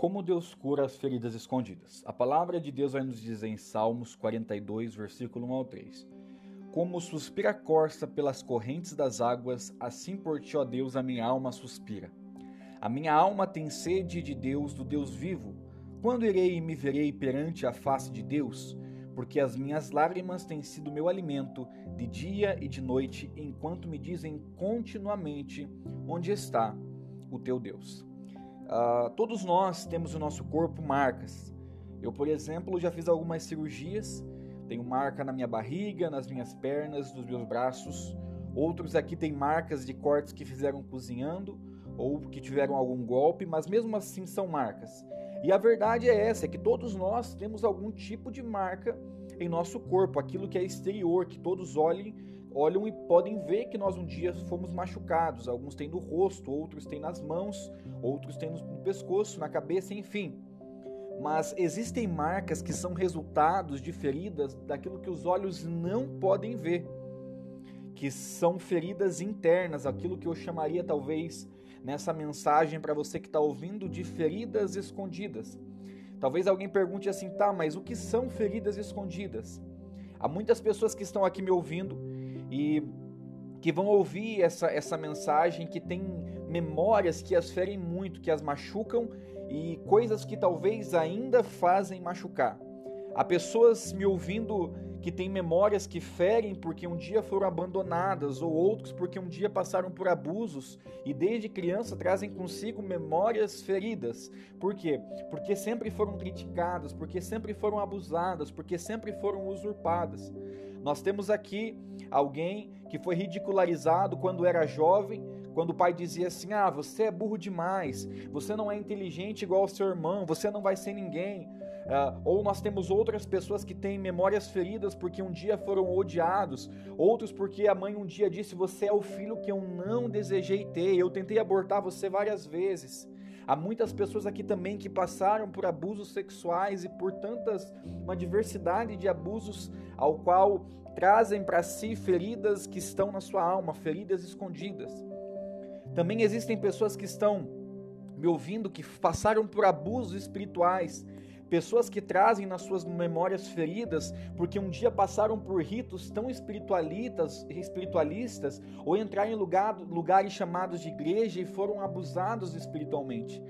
Como Deus cura as feridas escondidas. A palavra de Deus vai nos dizer em Salmos 42, versículo 1 ao 3. Como suspira a corça pelas correntes das águas, assim por ti, ó Deus, a minha alma suspira. A minha alma tem sede de Deus, do Deus vivo. Quando irei e me verei perante a face de Deus? Porque as minhas lágrimas têm sido meu alimento de dia e de noite, enquanto me dizem continuamente: Onde está o teu Deus? Uh, todos nós temos no nosso corpo marcas. Eu, por exemplo, já fiz algumas cirurgias, tenho marca na minha barriga, nas minhas pernas, nos meus braços. Outros aqui têm marcas de cortes que fizeram cozinhando ou que tiveram algum golpe, mas mesmo assim são marcas. E a verdade é essa, é que todos nós temos algum tipo de marca em nosso corpo, aquilo que é exterior, que todos olhem olham e podem ver que nós um dia fomos machucados. Alguns têm no rosto, outros têm nas mãos, outros têm no pescoço, na cabeça, enfim. Mas existem marcas que são resultados de feridas daquilo que os olhos não podem ver, que são feridas internas, aquilo que eu chamaria talvez nessa mensagem para você que está ouvindo de feridas escondidas. Talvez alguém pergunte assim, tá, mas o que são feridas escondidas? Há muitas pessoas que estão aqui me ouvindo e que vão ouvir essa, essa mensagem, que tem memórias que as ferem muito, que as machucam e coisas que talvez ainda fazem machucar. Há pessoas me ouvindo que têm memórias que ferem porque um dia foram abandonadas, ou outros porque um dia passaram por abusos e desde criança trazem consigo memórias feridas. Por quê? Porque sempre foram criticadas, porque sempre foram abusadas, porque sempre foram usurpadas. Nós temos aqui alguém que foi ridicularizado quando era jovem, quando o pai dizia assim: Ah, você é burro demais, você não é inteligente igual ao seu irmão, você não vai ser ninguém. Uh, ou nós temos outras pessoas que têm memórias feridas porque um dia foram odiados, outros porque a mãe um dia disse: Você é o filho que eu não desejei ter, eu tentei abortar você várias vezes. Há muitas pessoas aqui também que passaram por abusos sexuais e por tantas, uma diversidade de abusos ao qual trazem para si feridas que estão na sua alma, feridas escondidas. Também existem pessoas que estão me ouvindo que passaram por abusos espirituais Pessoas que trazem nas suas memórias feridas porque um dia passaram por ritos tão espiritualistas, espiritualistas ou entraram em lugar, lugares chamados de igreja e foram abusados espiritualmente.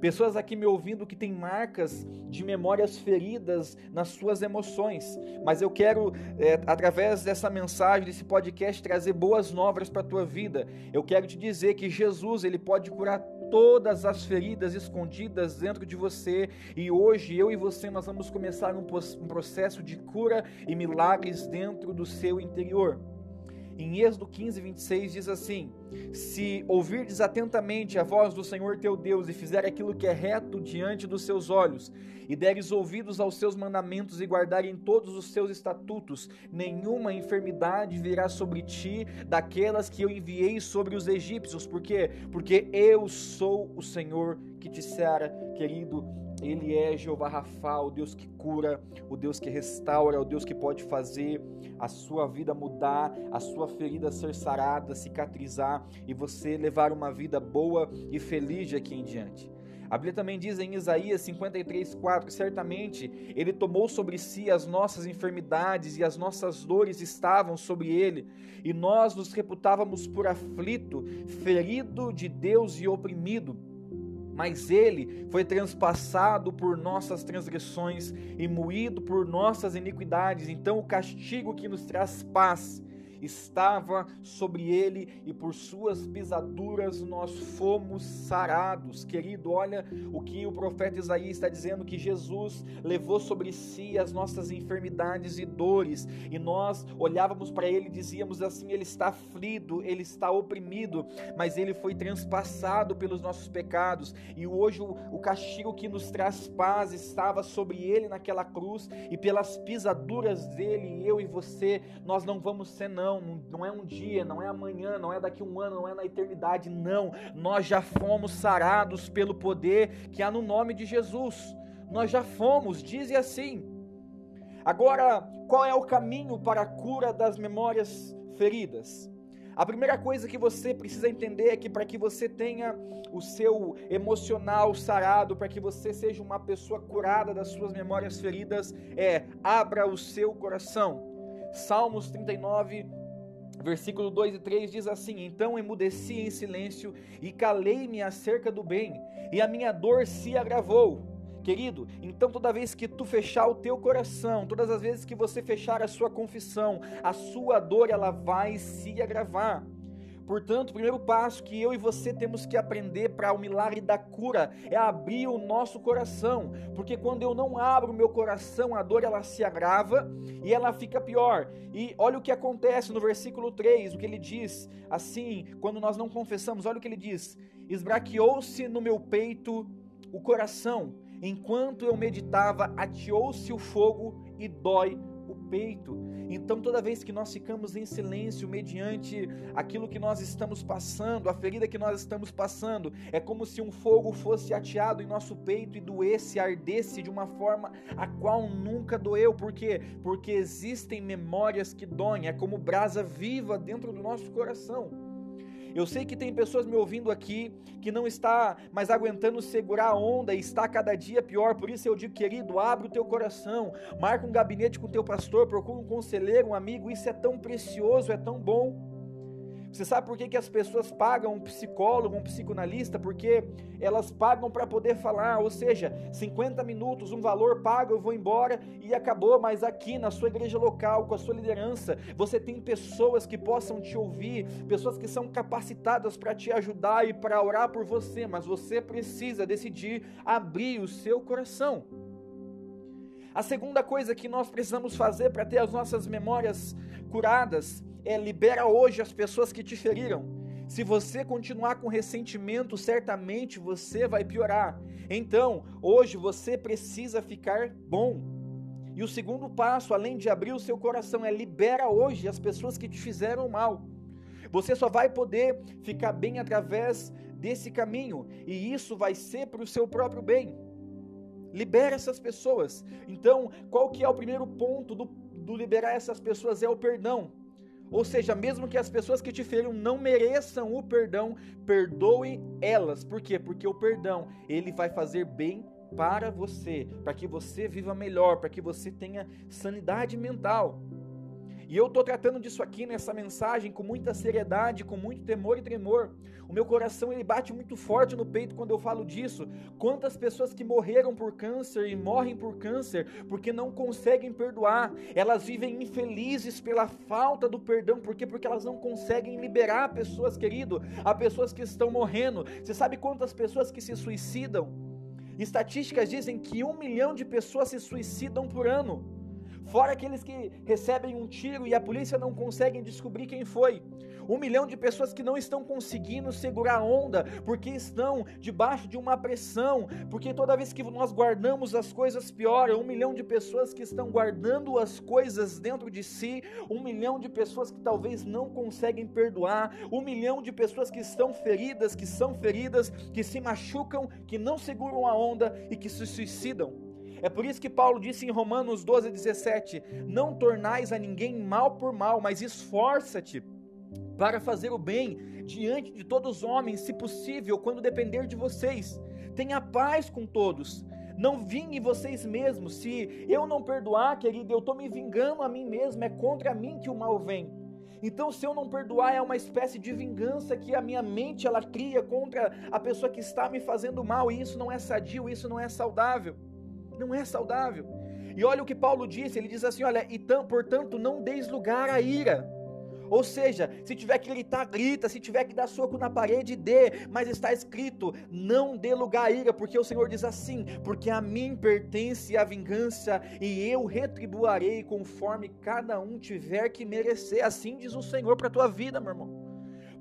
Pessoas aqui me ouvindo que têm marcas de memórias feridas nas suas emoções. Mas eu quero, é, através dessa mensagem, desse podcast, trazer boas novas para a tua vida. Eu quero te dizer que Jesus, ele pode curar todas as feridas escondidas dentro de você. E hoje eu e você nós vamos começar um, um processo de cura e milagres dentro do seu interior. Em Êxodo 15, 26 diz assim: Se ouvirdes atentamente a voz do Senhor teu Deus e fizer aquilo que é reto diante dos seus olhos, e deres ouvidos aos seus mandamentos e guardarem todos os seus estatutos, nenhuma enfermidade virá sobre ti daquelas que eu enviei sobre os egípcios. Por quê? Porque eu sou o Senhor que te sera, querido ele é Jeová Rafa, o Deus que cura, o Deus que restaura, o Deus que pode fazer a sua vida mudar, a sua ferida ser sarada, cicatrizar e você levar uma vida boa e feliz aqui em diante. A Bíblia também diz em Isaías 53:4, certamente ele tomou sobre si as nossas enfermidades e as nossas dores estavam sobre ele, e nós nos reputávamos por aflito, ferido de Deus e oprimido mas ele foi transpassado por nossas transgressões e moído por nossas iniquidades. Então o castigo que nos traz paz estava sobre ele e por suas pisaduras nós fomos sarados. Querido, olha o que o profeta Isaías está dizendo: que Jesus levou sobre si as nossas enfermidades e dores, e nós olhávamos para ele e dizíamos assim: ele está aflito, ele está oprimido, mas ele foi transpassado pelos nossos pecados, e hoje o, o castigo que nos traz paz estava sobre ele naquela cruz, e pelas pisaduras dele, eu e você, nós não vamos ser não não, é um dia, não é amanhã, não é daqui um ano, não é na eternidade, não. Nós já fomos sarados pelo poder que há no nome de Jesus. Nós já fomos, diz assim. Agora, qual é o caminho para a cura das memórias feridas? A primeira coisa que você precisa entender é que para que você tenha o seu emocional sarado, para que você seja uma pessoa curada das suas memórias feridas, é abra o seu coração. Salmos 39, Versículo 2 e 3 diz assim: Então emudeci em silêncio e calei-me acerca do bem, e a minha dor se agravou. Querido, então toda vez que tu fechar o teu coração, todas as vezes que você fechar a sua confissão, a sua dor ela vai se agravar. Portanto, o primeiro passo que eu e você temos que aprender para o milagre da cura é abrir o nosso coração, porque quando eu não abro o meu coração, a dor ela se agrava e ela fica pior. E olha o que acontece no versículo 3, o que ele diz, assim, quando nós não confessamos, olha o que ele diz: Esbraqueou-se no meu peito o coração, enquanto eu meditava, ateou-se o fogo e dói o peito. Então, toda vez que nós ficamos em silêncio, mediante aquilo que nós estamos passando, a ferida que nós estamos passando, é como se um fogo fosse ateado em nosso peito e doesse, ardesse de uma forma a qual nunca doeu. Por quê? Porque existem memórias que doem, é como brasa viva dentro do nosso coração. Eu sei que tem pessoas me ouvindo aqui que não está mais aguentando segurar a onda e está cada dia pior. Por isso eu digo, querido, abre o teu coração, marca um gabinete com o teu pastor, procura um conselheiro, um amigo. Isso é tão precioso, é tão bom. Você sabe por que, que as pessoas pagam um psicólogo, um psicanalista? Porque elas pagam para poder falar, ou seja, 50 minutos, um valor pago, eu vou embora e acabou. Mas aqui na sua igreja local, com a sua liderança, você tem pessoas que possam te ouvir, pessoas que são capacitadas para te ajudar e para orar por você, mas você precisa decidir abrir o seu coração. A segunda coisa que nós precisamos fazer para ter as nossas memórias curadas é libera hoje as pessoas que te feriram. Se você continuar com ressentimento, certamente você vai piorar. Então, hoje você precisa ficar bom. E o segundo passo, além de abrir o seu coração, é libera hoje as pessoas que te fizeram mal. Você só vai poder ficar bem através desse caminho, e isso vai ser para o seu próprio bem. Libera essas pessoas. Então, qual que é o primeiro ponto do, do liberar essas pessoas? É o perdão. Ou seja, mesmo que as pessoas que te feriram não mereçam o perdão, perdoe elas. Por quê? Porque o perdão, ele vai fazer bem para você, para que você viva melhor, para que você tenha sanidade mental. E eu estou tratando disso aqui nessa mensagem com muita seriedade, com muito temor e tremor. O meu coração ele bate muito forte no peito quando eu falo disso. Quantas pessoas que morreram por câncer e morrem por câncer porque não conseguem perdoar. Elas vivem infelizes pela falta do perdão, por quê? Porque elas não conseguem liberar pessoas, querido, a pessoas que estão morrendo. Você sabe quantas pessoas que se suicidam? Estatísticas dizem que um milhão de pessoas se suicidam por ano. Fora aqueles que recebem um tiro e a polícia não consegue descobrir quem foi. Um milhão de pessoas que não estão conseguindo segurar a onda porque estão debaixo de uma pressão, porque toda vez que nós guardamos as coisas pioram. Um milhão de pessoas que estão guardando as coisas dentro de si, um milhão de pessoas que talvez não conseguem perdoar, um milhão de pessoas que estão feridas, que são feridas, que se machucam, que não seguram a onda e que se suicidam. É por isso que Paulo disse em Romanos 12, 17: Não tornais a ninguém mal por mal, mas esforça-te para fazer o bem diante de todos os homens, se possível, quando depender de vocês. Tenha paz com todos. Não vingue vocês mesmos. Se eu não perdoar, querido, eu estou me vingando a mim mesmo. É contra mim que o mal vem. Então, se eu não perdoar, é uma espécie de vingança que a minha mente ela cria contra a pessoa que está me fazendo mal. E isso não é sadio, isso não é saudável. Não é saudável. E olha o que Paulo disse: ele diz assim: olha, e portanto, não deis lugar à ira. Ou seja, se tiver que gritar, grita, se tiver que dar soco na parede, dê, mas está escrito: não dê lugar à ira, porque o Senhor diz assim: porque a mim pertence a vingança e eu retribuarei conforme cada um tiver que merecer. Assim diz o Senhor para a tua vida, meu irmão.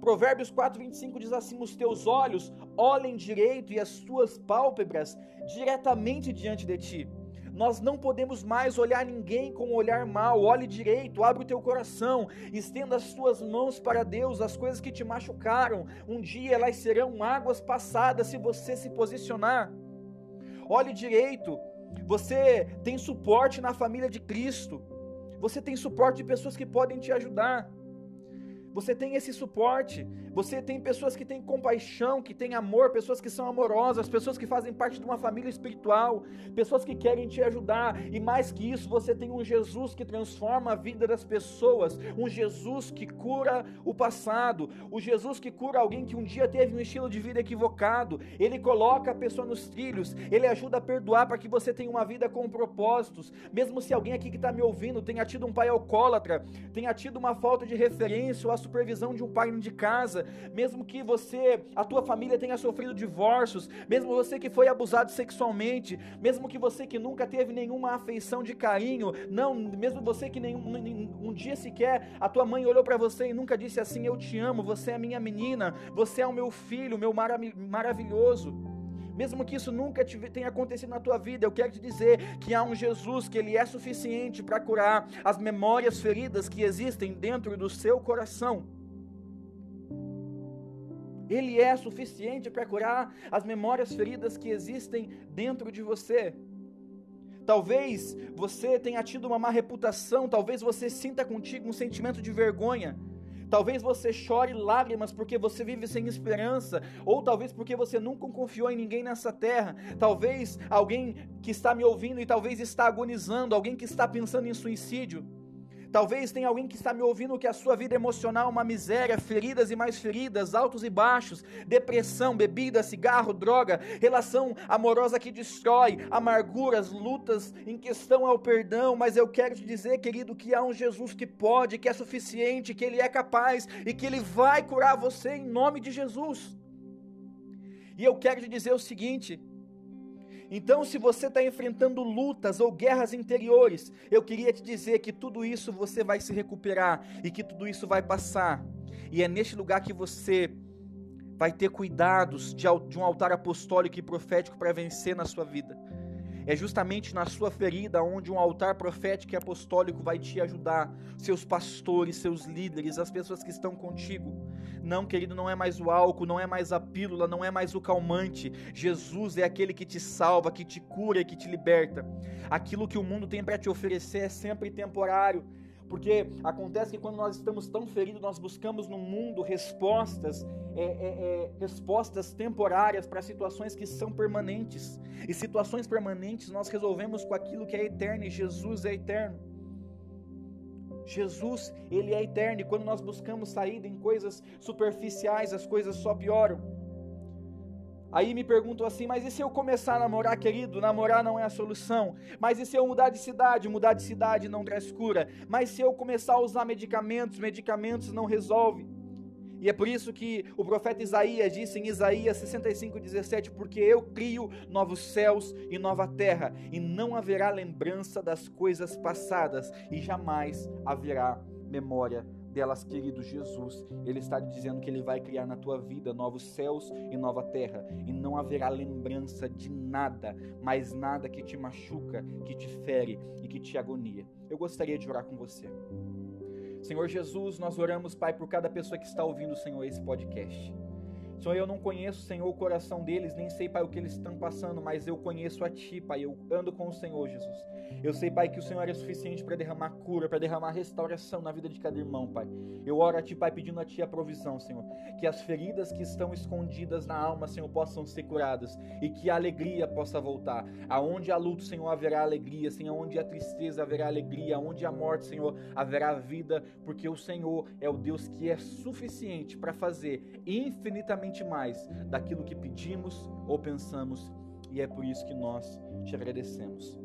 Provérbios 4, 25 diz assim: Os teus olhos olhem direito e as tuas pálpebras diretamente diante de ti. Nós não podemos mais olhar ninguém com um olhar mau. Olhe direito, abre o teu coração, estenda as tuas mãos para Deus. As coisas que te machucaram, um dia elas serão águas passadas se você se posicionar. Olhe direito, você tem suporte na família de Cristo. Você tem suporte de pessoas que podem te ajudar. Você tem esse suporte. Você tem pessoas que têm compaixão, que têm amor, pessoas que são amorosas, pessoas que fazem parte de uma família espiritual, pessoas que querem te ajudar. E mais que isso, você tem um Jesus que transforma a vida das pessoas, um Jesus que cura o passado, o Jesus que cura alguém que um dia teve um estilo de vida equivocado. Ele coloca a pessoa nos trilhos, ele ajuda a perdoar para que você tenha uma vida com propósitos. Mesmo se alguém aqui que está me ouvindo tenha tido um pai alcoólatra, tenha tido uma falta de referência ou supervisão de um pai de casa, mesmo que você, a tua família tenha sofrido divórcios, mesmo você que foi abusado sexualmente, mesmo que você que nunca teve nenhuma afeição de carinho, não, mesmo você que nenhum um dia sequer a tua mãe olhou para você e nunca disse assim: Eu te amo, você é minha menina, você é o meu filho, meu marav maravilhoso mesmo que isso nunca tenha acontecido na tua vida, eu quero te dizer que há um Jesus que ele é suficiente para curar as memórias feridas que existem dentro do seu coração. Ele é suficiente para curar as memórias feridas que existem dentro de você. Talvez você tenha tido uma má reputação, talvez você sinta contigo um sentimento de vergonha. Talvez você chore lágrimas porque você vive sem esperança, ou talvez porque você nunca confiou em ninguém nessa terra. Talvez alguém que está me ouvindo e talvez está agonizando, alguém que está pensando em suicídio. Talvez tenha alguém que está me ouvindo que a sua vida emocional é uma miséria, feridas e mais feridas, altos e baixos, depressão, bebida, cigarro, droga, relação amorosa que destrói, amarguras, lutas em questão ao perdão. Mas eu quero te dizer, querido, que há um Jesus que pode, que é suficiente, que Ele é capaz e que Ele vai curar você em nome de Jesus. E eu quero te dizer o seguinte: então, se você está enfrentando lutas ou guerras interiores, eu queria te dizer que tudo isso você vai se recuperar e que tudo isso vai passar. E é neste lugar que você vai ter cuidados de, um altar apostólico e profético para vencer na sua vida. É justamente na sua ferida onde um altar profético e apostólico vai te ajudar, seus pastores, seus líderes, as pessoas que estão contigo. Não, querido, não é mais o álcool, não é mais a pílula, não é mais o calmante. Jesus é aquele que te salva, que te cura e que te liberta. Aquilo que o mundo tem para te oferecer é sempre temporário. Porque acontece que quando nós estamos tão feridos, nós buscamos no mundo respostas, é, é, é, respostas temporárias para situações que são permanentes. E situações permanentes nós resolvemos com aquilo que é eterno, e Jesus é eterno. Jesus, ele é eterno, e quando nós buscamos saída em coisas superficiais, as coisas só pioram. Aí me perguntam assim, mas e se eu começar a namorar, querido? Namorar não é a solução. Mas e se eu mudar de cidade? Mudar de cidade não traz cura. Mas se eu começar a usar medicamentos, medicamentos não resolve. E é por isso que o profeta Isaías disse em Isaías 65:17, porque eu crio novos céus e nova terra, e não haverá lembrança das coisas passadas, e jamais haverá memória delas, querido Jesus, Ele está dizendo que Ele vai criar na tua vida novos céus e nova terra, e não haverá lembrança de nada, mais nada que te machuca, que te fere e que te agonia. Eu gostaria de orar com você. Senhor Jesus, nós oramos, Pai, por cada pessoa que está ouvindo, Senhor, esse podcast. Senhor, eu não conheço, Senhor, o coração deles, nem sei, Pai, o que eles estão passando, mas eu conheço a Ti, Pai. Eu ando com o Senhor, Jesus. Eu sei, Pai, que o Senhor é suficiente para derramar cura, para derramar restauração na vida de cada irmão, Pai. Eu oro a Ti, Pai, pedindo a Ti a provisão, Senhor. Que as feridas que estão escondidas na alma, Senhor, possam ser curadas e que a alegria possa voltar. Aonde há luto, Senhor, haverá alegria. Senhor, onde há tristeza, haverá alegria. Onde há morte, Senhor, haverá vida, porque o Senhor é o Deus que é suficiente para fazer infinitamente mais daquilo que pedimos ou pensamos. E é por isso que nós te agradecemos.